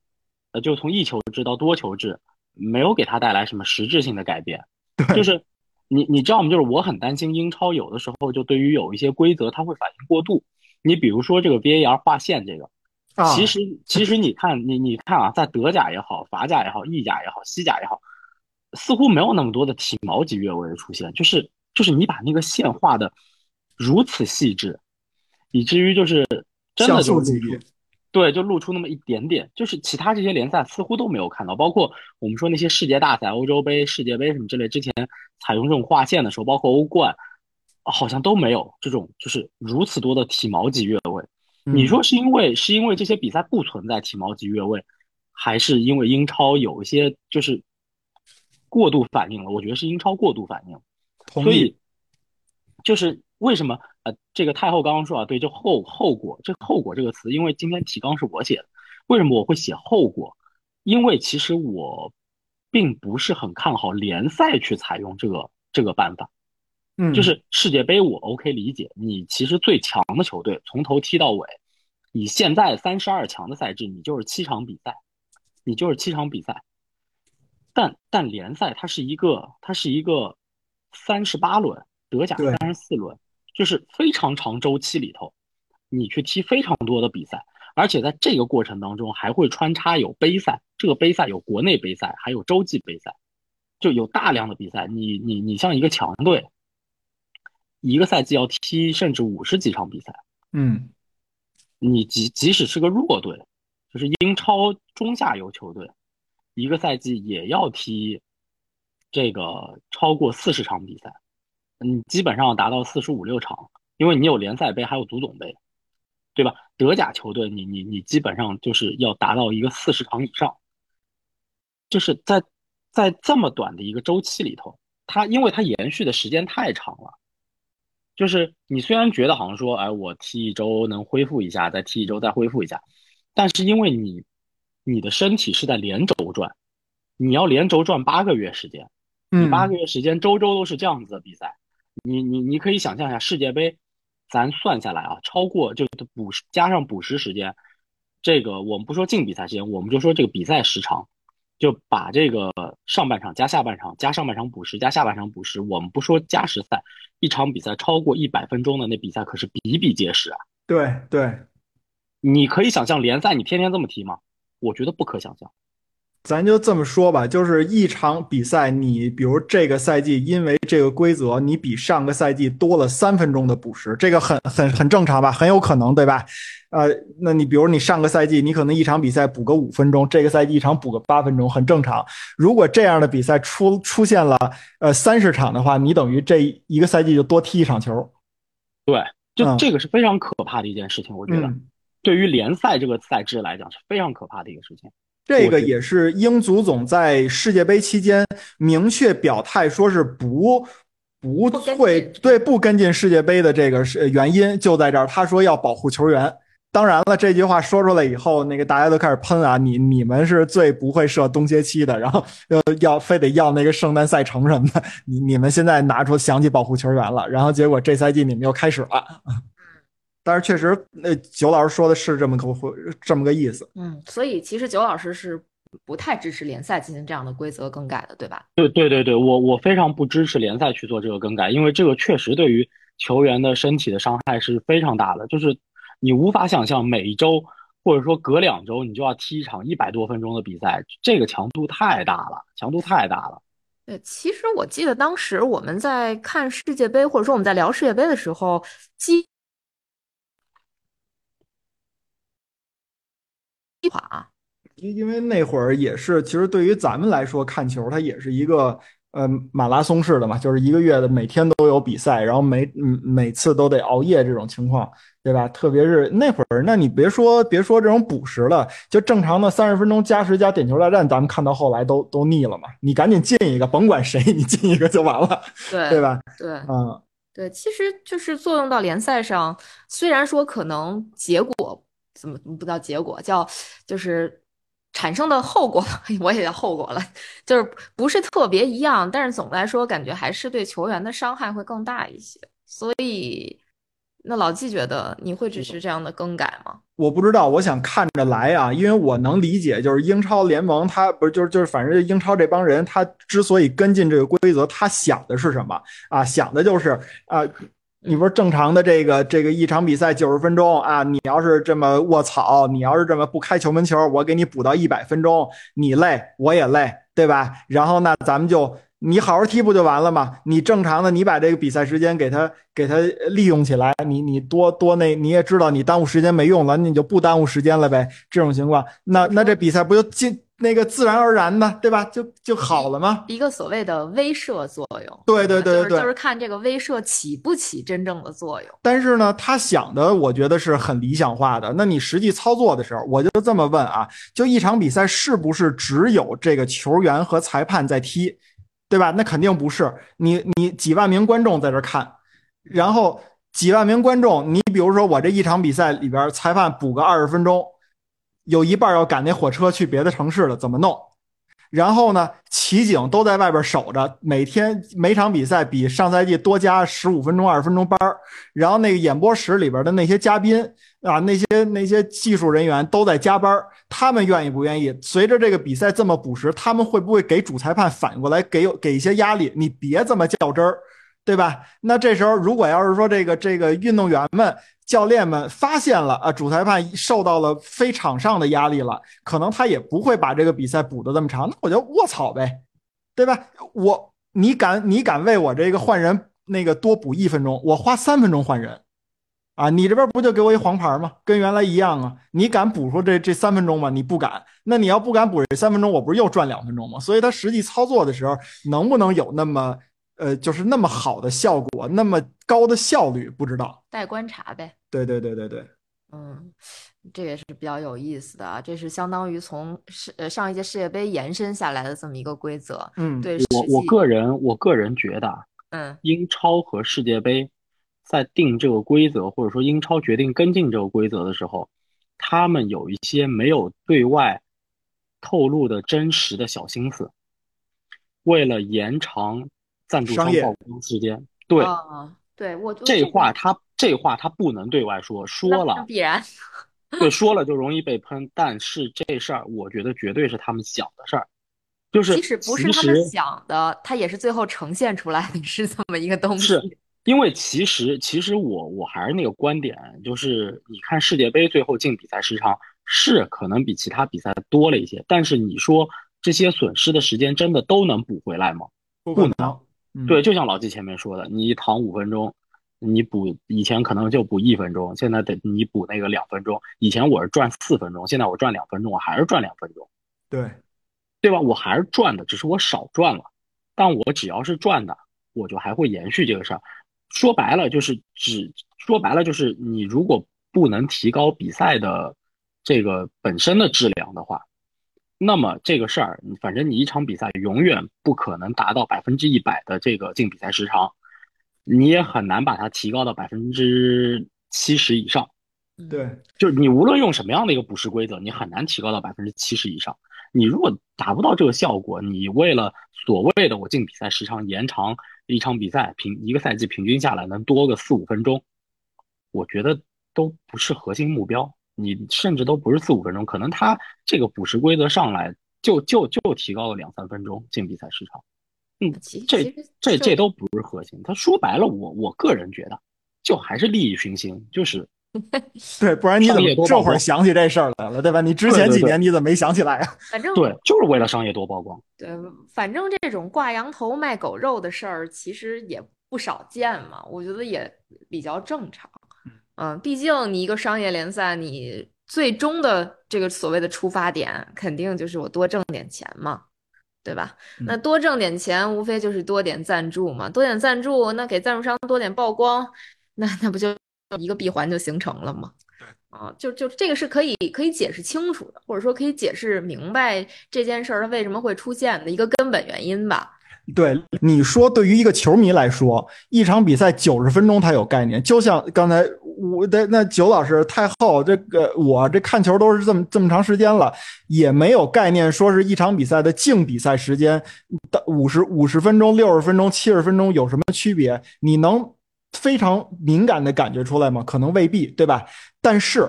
呃，就从一球制到多球制，没有给他带来什么实质性的改变。就是你你知道吗？就是我很担心英超有的时候就对于有一些规则它会反应过度。你比如说这个 VAR 划线这个，啊，其实其实你看你你看啊，在德甲也好，法甲也好，意甲也好，西甲也好，似乎没有那么多的体毛级越位的出现，就是就是你把那个线画的如此细致，以至于就是真的就露出素级别，对，就露出那么一点点，就是其他这些联赛似乎都没有看到，包括我们说那些世界大赛、欧洲杯、世界杯什么之类，之前采用这种划线的时候，包括欧冠，好像都没有这种就是如此多的体毛级越位。你嗯说是因为是因为这些比赛不存在体毛级越位，还是因为英超有一些就是过度反应了？我觉得是英超过度反应，所以就是为什么呃，这个太后刚刚说啊，对，这后后果，这后果这个词，因为今天提纲是我写的，为什么我会写后果？因为其实我并不是很看好联赛去采用这个这个办法。嗯，就是世界杯我 OK 理解，你其实最强的球队从头踢到尾，以现在三十二强的赛制，你就是七场比赛，你就是七场比赛。但但联赛它是一个它是一个三十八轮，德甲对三十四轮，就是非常长周期里头，你去踢非常多的比赛，而且在这个过程当中还会穿插有杯赛，这个杯赛有国内杯赛，还有洲际杯赛，就有大量的比赛。你你你像一个强队，一个赛季要踢甚至五十几场比赛，嗯你即即使是个弱队，就是英超中下游球队，一个赛季也要踢这个超过四十场比赛，你基本上达到四十五六场，因为你有联赛杯，还有足总杯，对吧？德甲球队你你你基本上就是要达到一个四十场以上，就是在在这么短的一个周期里头，它因为它延续的时间太长了。就是你虽然觉得好像说，哎，我踢一周能恢复一下，再踢一周再恢复一下，但是因为你你的身体是在连轴转，你要连轴转八个月时间，你嗯，八个月时间周周都是这样子的比赛，你你你可以想象一下世界杯，咱算下来啊，超过就补加上补时时间，这个我们不说净比赛时间，我们就说这个比赛时长，就把这个上半场加下半场加上半场补时加下半场补时，我们不说加时赛，一场比赛超过一百分钟的那比赛可是比比皆是啊。对对，你可以想象联赛你天天这么踢吗？我觉得不可想象。咱就这么说吧，就是一场比赛，你比如这个赛季因为这个规则，你比上个赛季多了三分钟的补时，这个很很很正常吧，很有可能，对吧？呃，那你比如你上个赛季你可能一场比赛补个五分钟，这个赛季一场补个八分钟，很正常。如果这样的比赛出出现了呃三十场的话，你等于这一个赛季就多踢一场球。对，就嗯这个是非常可怕的一件事情，我觉得嗯，对于联赛这个赛制来讲是非常可怕的一个事情。这个也是英足总在世界杯期间明确表态，说是不不会对不跟进世界杯的这个是原因就在这儿。他说要保护球员。当然了，这句话说出来以后，那个大家都开始喷啊，你你们是最不会设冬歇期的，然后呃要非得要那个圣诞赛程什么的，你你们现在拿出想起保护球员了，然后结果这赛季你们又开始了。但是确实，那九老师说的是这么个这么个意思。嗯，所以其实九老师是不太支持联赛进行这样的规则更改的，对吧？对对对对，我我非常不支持联赛去做这个更改，因为这个确实对于球员的身体的伤害是非常大的。就是你无法想象每一周或者说隔两周你就要踢一场一百多分钟的比赛，这个强度太大了，强度太大了。对，其实我记得当时我们在看世界杯，或者说我们在聊世界杯的时候，基垮。因因为那会儿也是，其实对于咱们来说看球，它也是一个呃马拉松式的嘛，就是一个月的每天都有比赛，然后每嗯每次都得熬夜这种情况，对吧？特别是那会儿，那你别说别说这种补时了，就正常的三十分钟加时加点球大战，咱们看到后来都都腻了嘛。你赶紧进一个，甭管谁，你进一个就完了，对 对吧？对，嗯，对，其实就是作用到联赛上，虽然说可能结果怎么不叫结果，叫就是产生的后果，我也叫后果了，就是不是特别一样，但是总的来说，感觉还是对球员的伤害会更大一些。所以，那老季觉得你会支持这样的更改吗？我不知道，我想看着来啊，因为我能理解，就是英超联盟他不是就是就是反正英超这帮人，他之所以跟进这个规则，他想的是什么啊？想的就是啊。你不是正常的这个这个一场比赛九十分钟啊？你要是这么卧槽，你要是这么不开球门球，我给你补到一百分钟，你累我也累，对吧？然后呢，咱们就你好好踢不就完了吗？你正常的，你把这个比赛时间给他给他利用起来，你你多多那你也知道你耽误时间没用了，你就不耽误时间了呗。这种情况，那那这比赛不就进？那个自然而然的，对吧？就就好了吗？一个所谓的威慑作用。对对对对对，就是看这个威慑起不起真正的作用。但是呢，他想的我觉得是很理想化的。那你实际操作的时候，我就这么问啊：就一场比赛是不是只有这个球员和裁判在踢，对吧？那肯定不是。你你几万名观众在这看，然后几万名观众，你比如说我这一场比赛里边，裁判补个二十分钟。有一半要赶那火车去别的城市了，怎么弄？然后呢，骑警都在外边守着，每天每场比赛比上赛季多加十五分钟、二十分钟班然后那个演播室里边的那些嘉宾啊，那些那些技术人员都在加班他们愿意不愿意？随着这个比赛这么补时，他们会不会给主裁判反过来给给一些压力？你别这么较真儿，对吧？那这时候如果要是说这个这个运动员们。教练们发现了啊，主裁判受到了非场上的压力了，可能他也不会把这个比赛补的这么长。那我就卧槽呗，对吧？我你敢你敢为我这个换人那个多补一分钟，我花三分钟换人，啊，你这边不就给我一黄牌吗？跟原来一样啊。你敢补出这这三分钟吗？你不敢。那你要不敢补这三分钟，我不是又赚两分钟吗？所以他实际操作的时候，能不能有那么？呃，就是那么好的效果，那么高的效率，不知道待观察呗。对对对对对，嗯，这也是比较有意思的啊。这是相当于从世呃上一届世界杯延伸下来的这么一个规则。嗯，对我我个人我个人觉得，嗯，英超和世界杯在定这个规则，或者说英超决定跟进这个规则的时候，他们有一些没有对外透露的真实的小心思，为了延长。赞助商曝光时间，对，对我这话他这话他不能对外说，说了必然，对，说了就容易被喷。但是这事儿，我觉得绝对是他们想的事儿，就是即使不是他们想的，他也是最后呈现出来的 是这么一个东西。是因为其实其实我我还是那个观点，就是你看世界杯最后进比赛时长是可能比其他比赛多了一些，但是你说这些损失的时间真的都能补回来吗？不能。对，就像老季前面说的，你躺五分钟，你补以前可能就补一分钟，现在得你补那个两分钟。以前我是赚四分钟，现在我赚两分钟，我还是赚两分钟。对，对吧？我还是赚的，只是我少赚了。但我只要是赚的，我就还会延续这个事儿。说白了就是，只说白了就是，你如果不能提高比赛的这个本身的质量的话。那么这个事儿，反正你一场比赛永远不可能达到百分之一百的这个进比赛时长，你也很难把它提高到百分之七十以上。对，就是你无论用什么样的一个补时规则，你很难提高到百分之七十以上。你如果达不到这个效果，你为了所谓的我进比赛时长延长一场比赛平一个赛季平均下来能多个四五分钟，我觉得都不是核心目标。你甚至都不是四五分钟，可能他这个补时规则上来就就就提高了两三分钟进比赛时长，嗯，这这这都不是核心。他说白了，我我个人觉得，就还是利益熏心，就是 对，不然你怎么这会儿想起这事儿来了，对吧？你之前几年你怎么没想起来啊？反正对，就是为了商业多曝光。对，反正这种挂羊头卖狗肉的事儿，其实也不少见嘛，我觉得也比较正常。嗯，毕竟你一个商业联赛，你最终的这个所谓的出发点，肯定就是我多挣点钱嘛，对吧？那嗯多挣点钱，无非就是多点赞助嘛，多点赞助，那给赞助商多点曝光，那那不就一个闭环就形成了吗？啊，就就这个是可以可以解释清楚的，或者说可以解释明白这件事儿它为什么会出现的一个根本原因吧。对，你说对于一个球迷来说，一场比赛九十分钟他有概念，就像刚才我的那九老师太后，这个我这看球都是这么这么长时间了，也没有概念说是一场比赛的净比赛时间的五十五十分钟、六十分钟、七十分钟有什么区别？你能非常敏感的感觉出来吗？可能未必，对吧？但是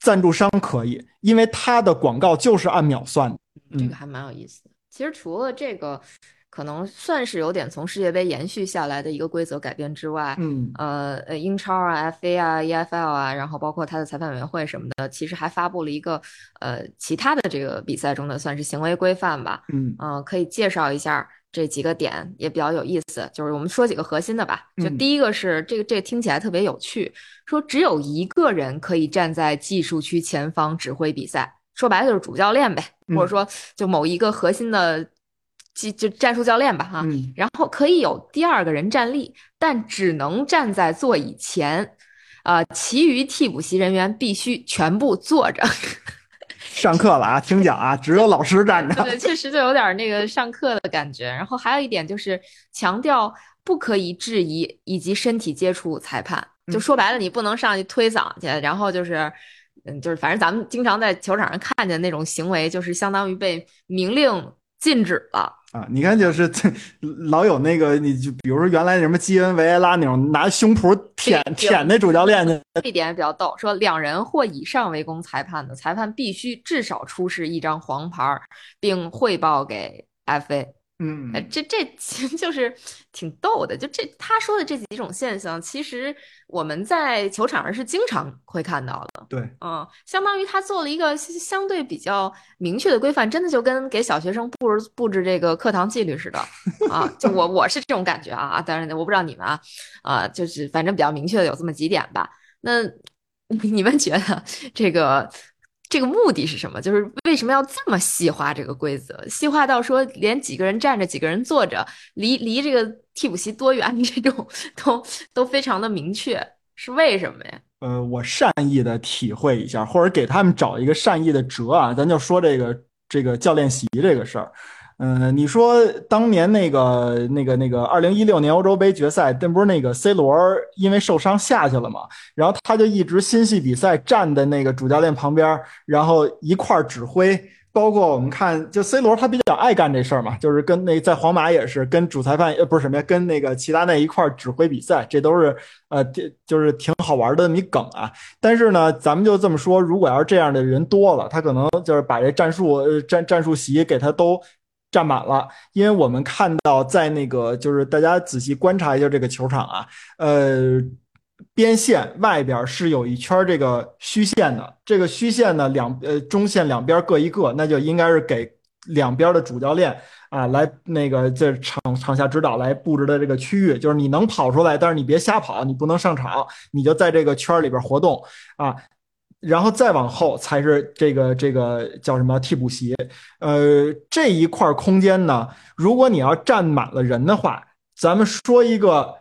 赞助商可以，因为他的广告就是按秒算的。嗯这个还蛮有意思的。其实除了这个，可能算是有点从世界杯延续下来的一个规则改变之外，嗯呃呃，英超啊、FA 啊、EFL 啊，然后包括它的裁判委员会什么的，其实还发布了一个呃其他的这个比赛中的算是行为规范吧。嗯嗯、可以介绍一下这几个点，也比较有意思。就是我们说几个核心的吧。就嗯第一个是这个，这个听起来特别有趣，说只有一个人可以站在技术区前方指挥比赛，说白了就是主教练呗，嗯或者说就某一个核心的技就战术教练吧哈。嗯然后可以有第二个人站立，但只能站在座椅前。呃，其余替补席人员必须全部坐着。上课了啊，听讲啊，只有老师站着。对对，确实就有点那个上课的感觉。然后还有一点就是强调不可以质疑以及身体接触裁判，就嗯说白了，你不能上去推搡去，然后就是。嗯，就是反正咱们经常在球场上看见那种行为，就是相当于被明令禁止了。啊，你看，就是这 老有那个，你就比如说原来什么基恩维埃拉那种拿胸脯舔舔那主教练去，这一点也比较逗，说两人或以上围攻裁判的，裁判必须至少出示一张黄牌，并汇报给 FA。嗯哎，这这其实就是挺逗的。就这他说的这几种现象，其实我们在球场上是经常会看到的。对，嗯，相当于他做了一个相相对比较明确的规范，真的就跟给小学生布置布置这个课堂纪律似的 啊。就我我是这种感觉啊，当然我不知道你们啊，啊，就是反正比较明确的有这么几点吧。那 你们觉得这个？这个目的是什么？就是为什么要这么细化这个规则？细化到说连几个人站着、几个人坐着，离离这个替补席多远 这种都都非常的明确，是为什么呀？呃，我善意的体会一下，或者给他们找一个善意的辙啊，咱就说这个这个教练席这个事儿。嗯，你说当年那个那个那个二零一六年欧洲杯决赛，那不是那个 C 罗因为受伤下去了嘛？然后他就一直心系比赛，站在那个主教练旁边，然后一块儿指挥。包括我们看，就 C 罗他比较爱干这事儿嘛，就是跟那在皇马也是跟主裁判呃不是什么呀，跟那个齐达内一块儿指挥比赛，这都是呃就是挺好玩的那么一梗啊。但是呢，咱们就这么说，如果要是这样的人多了，他可能就是把这战术呃战战术席给他都。占满了，因为我们看到在那个就是大家仔细观察一下这个球场啊，呃，边线外边是有一圈这个虚线的，这个虚线呢两呃中线两边各一个，那就应该是给两边的主教练啊来那个这场场下指导来布置的这个区域，就是你能跑出来，但是你别瞎跑，你不能上场，你就在这个圈里边活动啊。然后再往后才是这个这个叫什么替补席，呃，这一块空间呢，如果你要站满了人的话，咱们说一个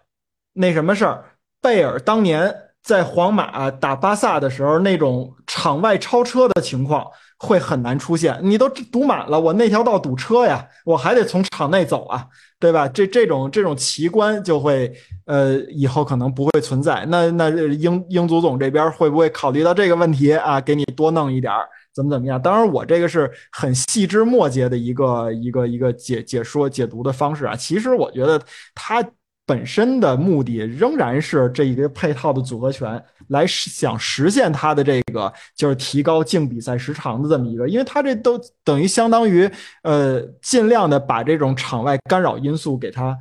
那什么事儿，贝尔当年在皇马打巴萨的时候，那种场外超车的情况会很难出现。你都堵满了，我那条道堵车呀，我还得从场内走啊，对吧？这这种这种奇观就会呃以后可能不会存在。那那英英足总这边会不会考虑到这个问题啊？给你多弄一点儿。怎么怎么样？当然，我这个是很细枝末节的一个一个一个解解说解读的方式啊。其实我觉得他本身的目的仍然是这一个配套的组合拳来想实现它的这个就是提高净比赛时长的这么一个，因为它这都等于相当于呃尽量的把这种场外干扰因素给它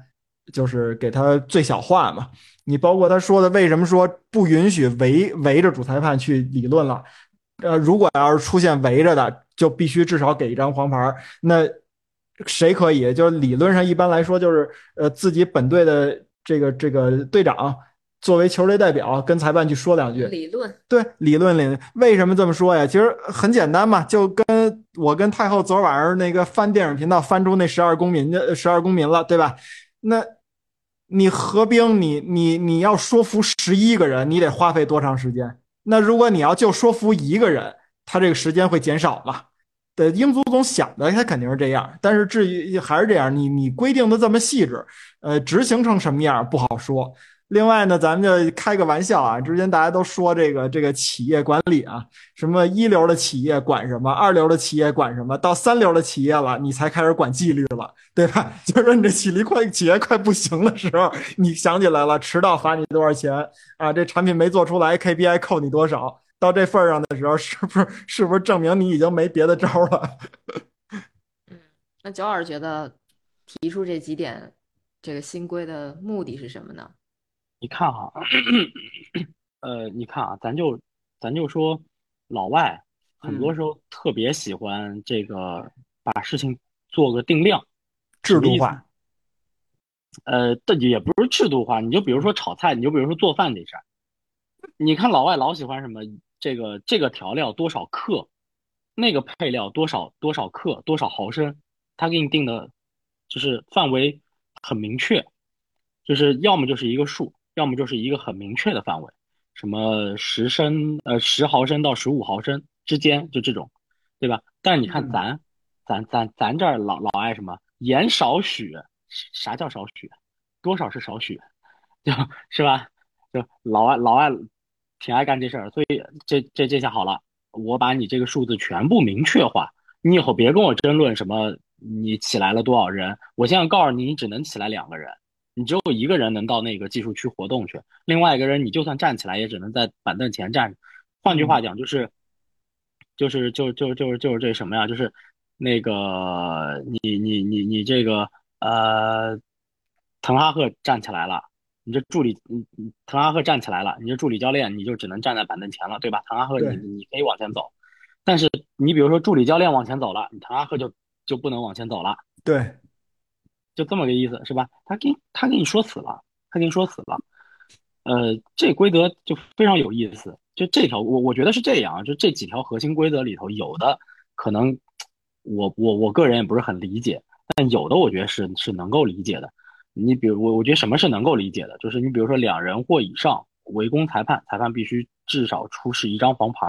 就是给他最小化嘛。你包括他说的，为什么说不允许围围着主裁判去理论了？呃，如果要是出现围着的，就必须至少给一张黄牌。那谁可以？就是理论上一般来说，就是呃自己本队的这个这个队长作为球队代表跟裁判去说两句。理论对理论里为什么这么说呀？其实很简单嘛，就跟我跟太后昨晚上那个翻电影频道翻出那十二公民的十二公民了，对吧？那你合兵，你你你要说服十一个人，你得花费多长时间？那如果你要就说服一个人，他这个时间会减少嘛？对，英足总想的他肯定是这样，但是至于还是这样，你你规定的这么细致，呃，执行成什么样不好说。另外呢，咱们就开个玩笑啊，之前大家都说这个这个企业管理啊，什么一流的企业管什么，二流的企业管什么，到三流的企业了，你才开始管纪律了，对吧？就是说你这企力快企业快不行的时候，你想起来了，迟到罚你多少钱啊？这产品没做出来，KPI 扣你多少？到这份上的时候，是不是是不是证明你已经没别的招了？嗯，那九老师觉得提出这几点这个新规的目的是什么呢？你看哈，呃，你看啊，咱就咱就说老外很多时候特别喜欢这个把事情做个定量、制度化。呃，这也不是制度化，你就比如说炒菜，你就比如说做饭这事儿，你看老外老喜欢什么？这个这个调料多少克，那个配料多少多少克多少毫升，他给你定的，就是范围很明确，就是要么就是一个数。要么就是一个很明确的范围，什么十升呃十毫升到十五毫升之间，就这种，对吧？但是你看咱，咱咱咱这儿老老爱什么盐少许，啥叫少许？多少是少许？就是吧？就老爱老爱挺爱干这事儿，所以这这这下好了，我把你这个数字全部明确化，你以后别跟我争论什么你起来了多少人，我现在告诉你，你只能起来两个人。你只有一个人能到那个技术区活动去，另外一个人你就算站起来也只能在板凳前站。换句话讲，就是，就是就就就是就是这什么呀？就是那个你你你你这个呃，滕哈赫站起来了，你这助理你你滕哈赫站起来了，你这助理教练你就只能站在板凳前了，对吧？滕哈赫你你可以往前走，但是你比如说助理教练往前走了，你滕哈赫就就不能往前走了。对。就这么个意思，是吧？他给他给你说死了，他给你说死了。呃，这规则就非常有意思。就这条，我我觉得是这样。就这几条核心规则里头，有的可能 我我我个人也不是很理解，但有的我觉得是是能够理解的。你比如我，我觉得什么是能够理解的，就是你比如说两人或以上围攻裁判，裁判必须至少出示一张黄牌，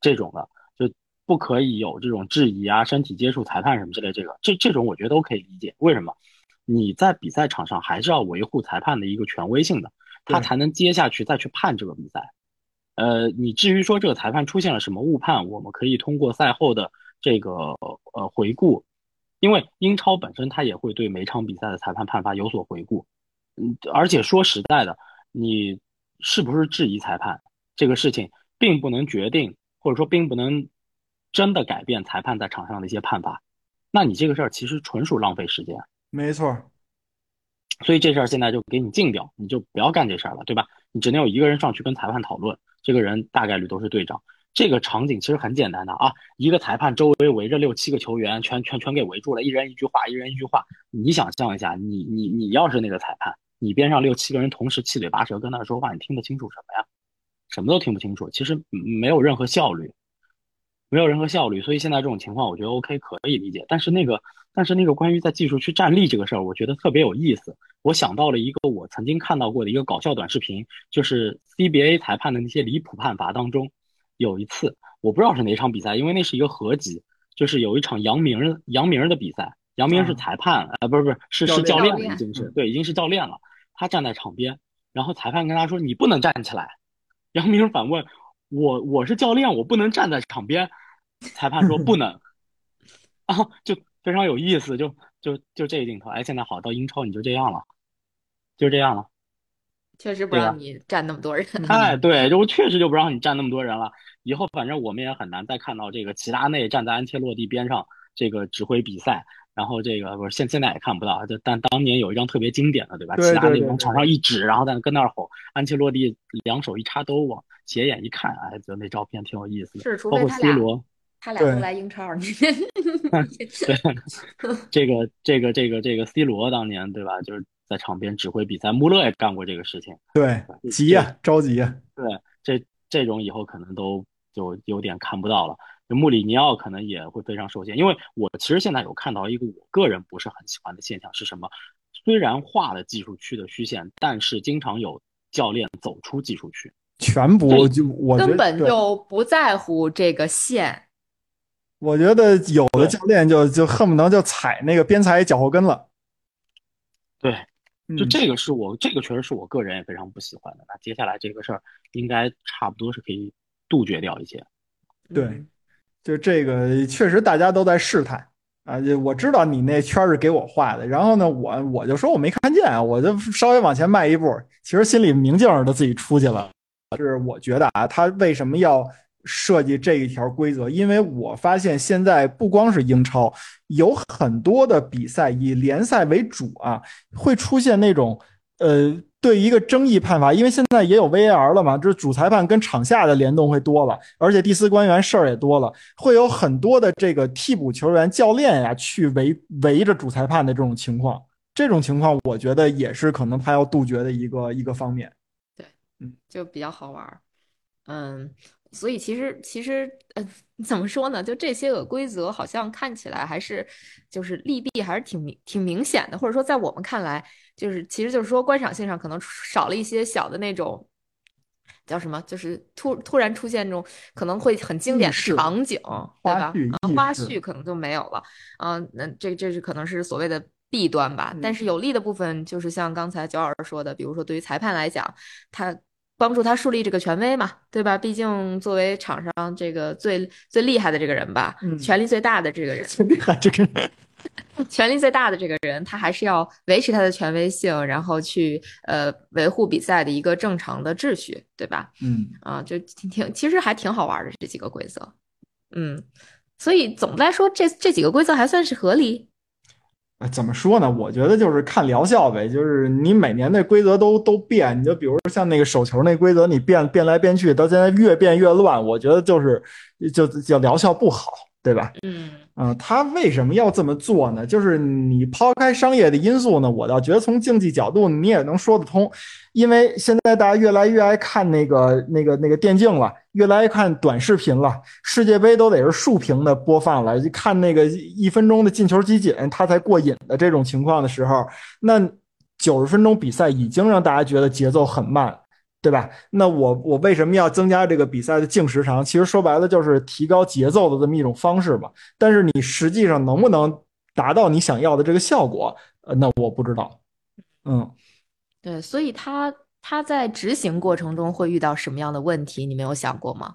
这种的就不可以有这种质疑啊、身体接触裁判什么之类。这个这这种我觉得都可以理解。为什么？你在比赛场上还是要维护裁判的一个权威性的，他才能接下去再去判这个比赛。呃，你至于说这个裁判出现了什么误判，我们可以通过赛后的这个呃回顾，因为英超本身它也会对每场比赛的裁判判罚有所回顾。嗯，而且说实在的，你是不是质疑裁判这个事情，并不能决定或者说并不能真的改变裁判在场上的一些判罚。那你这个事儿其实纯属浪费时间。没错，所以这事儿现在就给你禁掉，你就不要干这事儿了，对吧？你只能有一个人上去跟裁判讨论，这个人大概率都是队长。这个场景其实很简单的啊，一个裁判周围围着六七个球员，全全全给围住了，一人一句话，一人一句话。你想象一下，你你你要是那个裁判，你边上六七个人同时七嘴八舌跟他说话，你听得清楚什么呀？什么都听不清楚，其实没有任何效率，没有任何效率。所以现在这种情况，我觉得 OK 可以理解，但是那个。但是那个关于在技术区站立这个事儿，我觉得特别有意思。我想到了一个我曾经看到过的一个搞笑短视频，就是 CBA 裁判的那些离谱判罚当中，有一次我不知道是哪场比赛，因为那是一个合集，就是有一场杨明杨明的比赛，杨明是裁判，啊，不是不是是是教。练了，已经是对已经是教练了，他站在场边，然后裁判跟他说你不能站起来，杨明反问我我是教练，我不能站在场边，裁判说不能，啊就。非常有意思，就就就这个镜头，哎，现在好到英超你就这样了，就这样了，确实不让你站那么多人。哎，对，就确实就不让你站那么多人了。以后反正我们也很难再看到这个齐达内站在安切洛蒂边上这个指挥比赛，然后这个不是现现在也看不到，就但当年有一张特别经典的，对吧？对齐达对对对内往场上一指，然后在跟那儿吼，安切洛蒂两手一插兜，往斜眼一看，哎，觉得那照片挺有意思的。是，除包括非他 C 俩罗，他俩都对来英超，你对，这个这个这个这个 C 罗当年对吧，就是在场边指挥比赛，穆勒也干过这个事情。对，急呀、着急呀、对，这这种以后可能都就有点看不到了。就穆里尼奥可能也会非常受限，因为我其实现在有看到一个我个人不是很喜欢的现象是什么？虽然画了技术区的虚线，但是经常有教练走出技术区。全部就我根本就不在乎这个线。我觉得有的教练就就恨不能就踩那个边裁脚后跟了。对，就嗯这个是我这个确实是我个人也非常不喜欢的。那接下来这个事儿应该差不多是可以杜绝掉一些。对嗯就这个确实大家都在试探啊，就我知道你那圈儿是给我画的，然后呢，我我就说我没看见啊，我就稍微往前迈一步，其实心里明镜儿的自己出去了。是我觉得啊，他为什么要设计这一条规则？因为我发现现在不光是英超，有很多的比赛以联赛为主啊，会出现那种呃对一个争议判罚，因为现在也有 VAR 了嘛，就是主裁判跟场下的联动会多了，而且第四官员事儿也多了，会有很多的这个替补球员、教练呀去围围着主裁判的这种情况。这种情况，我觉得也是可能他要杜绝的一个一个方面。对，嗯就比较好玩儿。嗯，所以其实其实，呃，怎么说呢？就这些个规则，好像看起来还是就是利弊还是挺明挺明显的，或者说在我们看来，就是其实就是说观赏性上可能少了一些小的那种。叫什么？就是突突然出现这种可能会很经典的场景，对吧？啊，花絮可能就没有了。啊，那这这是可能是所谓的弊端吧。但嗯是有利的部分，就是像刚才九老师说的，比如说对于裁判来讲，他帮助他树立这个权威嘛，对吧？毕竟作为场上这个最最厉害的这个人吧，嗯权力最大的这个人，最厉害这个人，权力最大的这个人，他还是要维持他的权威性，然后去呃维护比赛的一个正常的秩序，对吧？嗯，啊，就挺挺，其实还挺好玩的这几个规则，嗯，所以总的来说，这这几个规则还算是合理。哎怎么说呢？我觉得就是看疗效呗，就是你每年那规则都都变，你就比如说像那个手球那规则，你变变来变去，到现在越变越乱，我觉得就是就就疗效不好，对吧？嗯嗯、他为什么要这么做呢？就是你抛开商业的因素呢，我倒觉得从竞技角度你也能说得通，因为现在大家越来越爱看那个那个那个电竞了，越来越看短视频了，世界杯都得是竖屏的播放了，就看那个一分钟的进球集锦，他才过瘾的这种情况的时候，那九十分钟比赛已经让大家觉得节奏很慢。对吧？那我我为什么要增加这个比赛的净时长？其实说白了就是提高节奏的这么一种方式吧。但是你实际上能不能达到你想要的这个效果？呃，那我不知道。嗯，对，所以他他在执行过程中会遇到什么样的问题？你没有想过吗？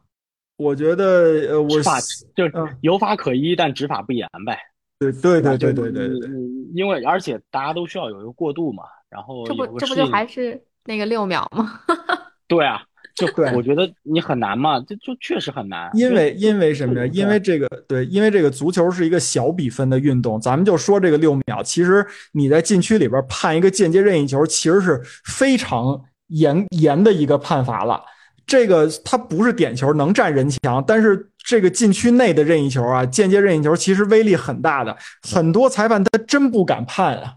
我觉得呃，我执法就是嗯有法可依，但执法不严呗。对对对对对对对对，嗯因为而且大家都需要有一个过渡嘛，然后这不这不就还是那个六秒吗？对啊，就对我觉得你很难嘛，这就确实很难。因为因为什么呀？因为这个对，因为这个足球是一个小比分的运动，咱们就说这个六秒，其实你在禁区里边判一个间接任意球，其实是非常严严的一个判罚了。这个它不是点球能占人墙，但是这个禁区内的任意球啊，间接任意球其实威力很大的，很多裁判他真不敢判啊。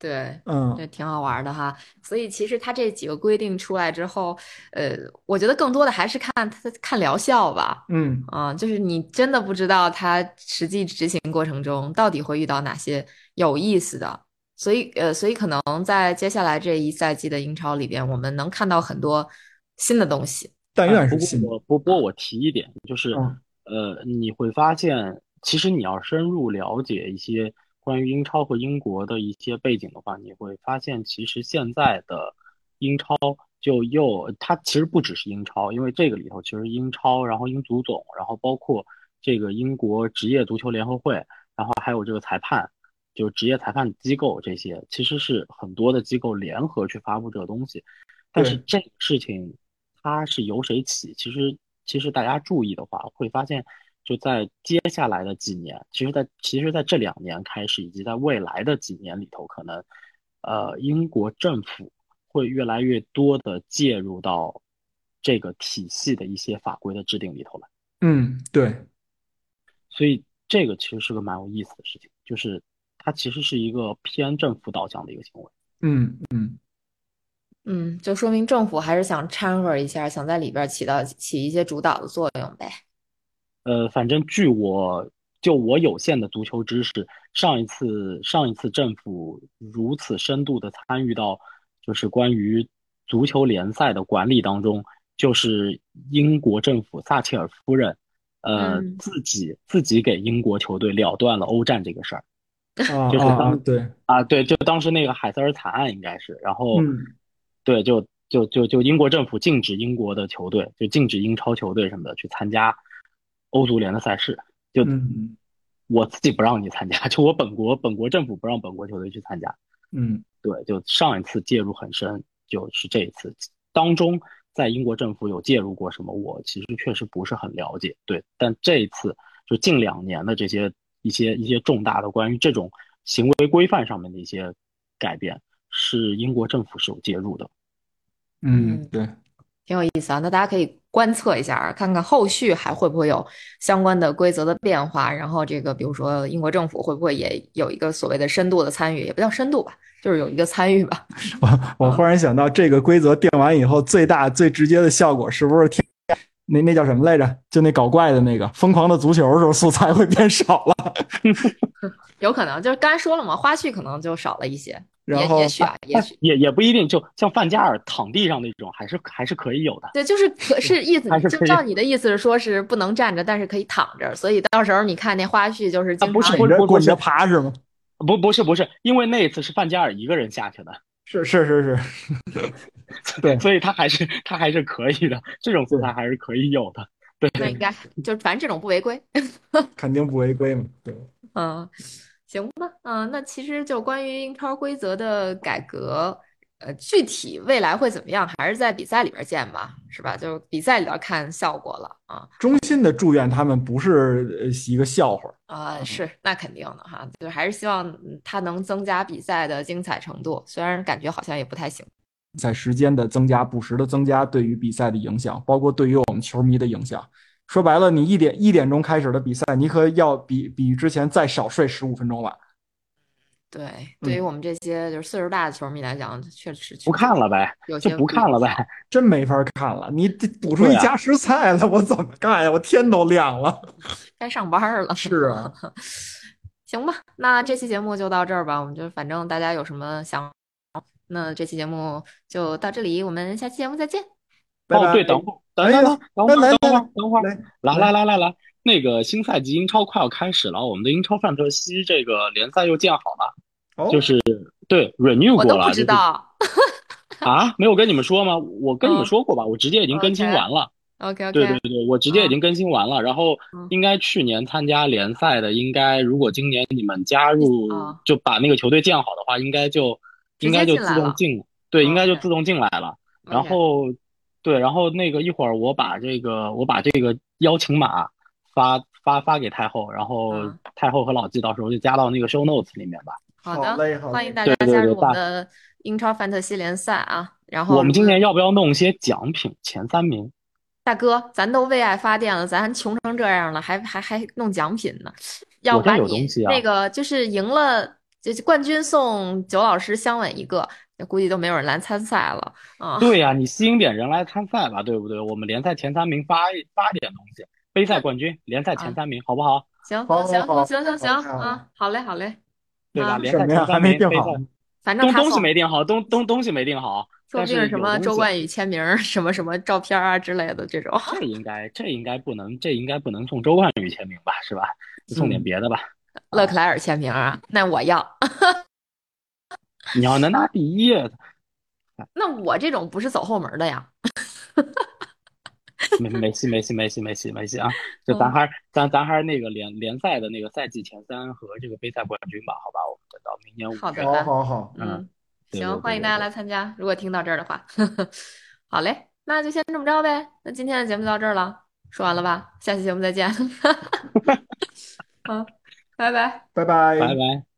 对，嗯，这挺好玩的哈。所以其实他这几个规定出来之后，呃，我觉得更多的还是看他看疗效吧。嗯，啊，就是你真的不知道他实际执行过程中到底会遇到哪些有意思的，所以呃，所以可能在接下来这一赛季的英超里边，我们能看到很多新的东西。但愿不是新的。过我不不过我提一点，就是嗯呃，你会发现，其实你要深入了解一些关于英超和英国的一些背景的话，你会发现，其实现在的英超就又它其实不只是英超，因为这个里头其实英超，然后英足总，然后包括这个英国职业足球联合会，然后还有这个裁判，就是职业裁判机构这些，其实是很多的机构联合去发布这个东西。但是这个事情它是由谁起？其实其实大家注意的话，会发现就在接下来的几年，其实在其实在这两年开始，以及在未来的几年里头，可能呃英国政府会越来越多的介入到这个体系的一些法规的制定里头来。嗯，对，所以这个其实是个蛮有意思的事情，就是它其实是一个偏政府导向的一个行为。嗯嗯嗯，就说明政府还是想掺和一下，想在里边起到起一些主导的作用呗。呃，反正据我就我有限的足球知识，上一次上一次政府如此深度的参与到就是关于足球联赛的管理当中，就是英国政府撒切尔夫人，呃，嗯。自己自己给英国球队了断了欧战这个事儿啊就是当对，啊，对，就当时那个海瑟尔惨案应该是，然后嗯。对，就就就就英国政府禁止英国的球队，就禁止英超球队什么的去参加欧足联的赛事，就嗯我自己不让你参加，就我本国本国政府不让本国球队去参加。嗯对，就上一次介入很深，就是这一次当中，在英国政府有介入过什么，我其实确实不是很了解。对，但这一次就近两年的这些一些一些重大的关于这种行为规范上面的一些改变，是英国政府是有介入的。嗯，对，挺有意思啊。那大家可以观测一下，看看后续还会不会有相关的规则的变化。然后这个，比如说英国政府会不会也有一个所谓的深度的参与，也不叫深度吧，就是有一个参与吧。我我忽然想到，这个规则定完以后，最大最直接的效果是不是天那那叫什么来着？就那搞怪的那个《疯狂的足球》时候，素材会变少了。有可能就是刚才说了嘛，花絮可能就少了一些，然后也也许啊，也许也也不一定，就像范加尔躺地上那种，还是还是可以有的。对，就是可是意思，是就照你的意思是说是不能站着，但是可以躺着，所以到时候你看那花絮就是经不是常滚着不是滚着爬是吗？不不是不是，因为那一次是范加尔一个人下去的，是是是是，对所以他还是他还是可以的，这种素材还是可以有的。对那应该 就反正这种不违规。肯定不违规嘛。对，嗯，行吧，嗯，那其实就关于英超规则的改革，呃，具体未来会怎么样，还是在比赛里边见吧，是吧？就比赛里边看效果了啊。衷心的祝愿他们不是呃一个笑话。啊，是，那肯定的哈，就还是希望嗯它能增加比赛的精彩程度，虽然感觉好像也不太行。在时间的增加、不时的增加对于比赛的影响，包括对于我们球迷的影响。说白了，你一点一点钟开始的比赛，你可要比比之前再少睡十五分钟了。对，对于嗯我们这些就是岁数大的球迷来讲，确实不看了呗，就不有些不看了呗。真没法看了，你这补出一加时赛了，我怎么干呀？我天都亮了。该上班了。是啊，行吧，那这期节目就到这儿吧。我们就反正大家有什么想，那这期节目就到这里，我们下期节目再见。哦，对，等会儿，等哎呀等会来儿，等会儿，等会儿，来来来来来来，那个新赛季英超快要开始了，我们的英超范特西这个联赛又建好了，哦就是对 renew 过了，我都不知就是道。啊，没有跟你们说吗？我跟你嗯们说过吧，我直接已经更新完了。OK 对对对，我直接已经更新完了。然后嗯应该去年参加联赛的，应该如果今年你们加入啊就把那个球队建好的话，应该就直应该就自动进，对，应该就自动进来了。然后对，然后那个一会儿我把这个我把这个邀请码发发发给太后，然后嗯太后和老纪到时候就加到那个 show notes 里面吧。好好嘞好的，欢迎大家加入我们的英超范特西联赛啊。然后我们今年要不要弄一些奖品前三名？大哥，咱都为爱发电了，咱穷成这样了，还还还弄奖品呢？要不把你有东西啊那个就是赢了，就是冠军送九老师香吻一个，估计都没有人来参赛了啊。对呀、你吸引点人来参赛吧，对不对？我们联赛前三名发一发点东西，杯赛冠军、联赛前三名，好不好？行行行好行行行啊，好嘞好嘞，对吧？啊联赛前三名。反正东东西没定好，东东东西没定好，说不定什么周冠宇签名、什么什么照片啊之类的这种。这应该这应该不能，这应该不能送周冠宇签名吧，是吧？送点嗯别的吧。勒克莱尔签名啊，那我要。你要能拿第一，那我这种不是走后门的呀。没没戏没戏没戏没戏没戏啊！就咱嗯还咱咱还是那个联联赛的那个赛季前三和这个杯赛冠军吧，好吧？我们等到明年五月。好的好好好，嗯，行，欢迎大家来参加。如果听到这儿的话，好嘞，那就先这么着呗。那今天的节目就到这儿了，说完了吧？下期节目再见。好，拜拜。拜拜，拜拜。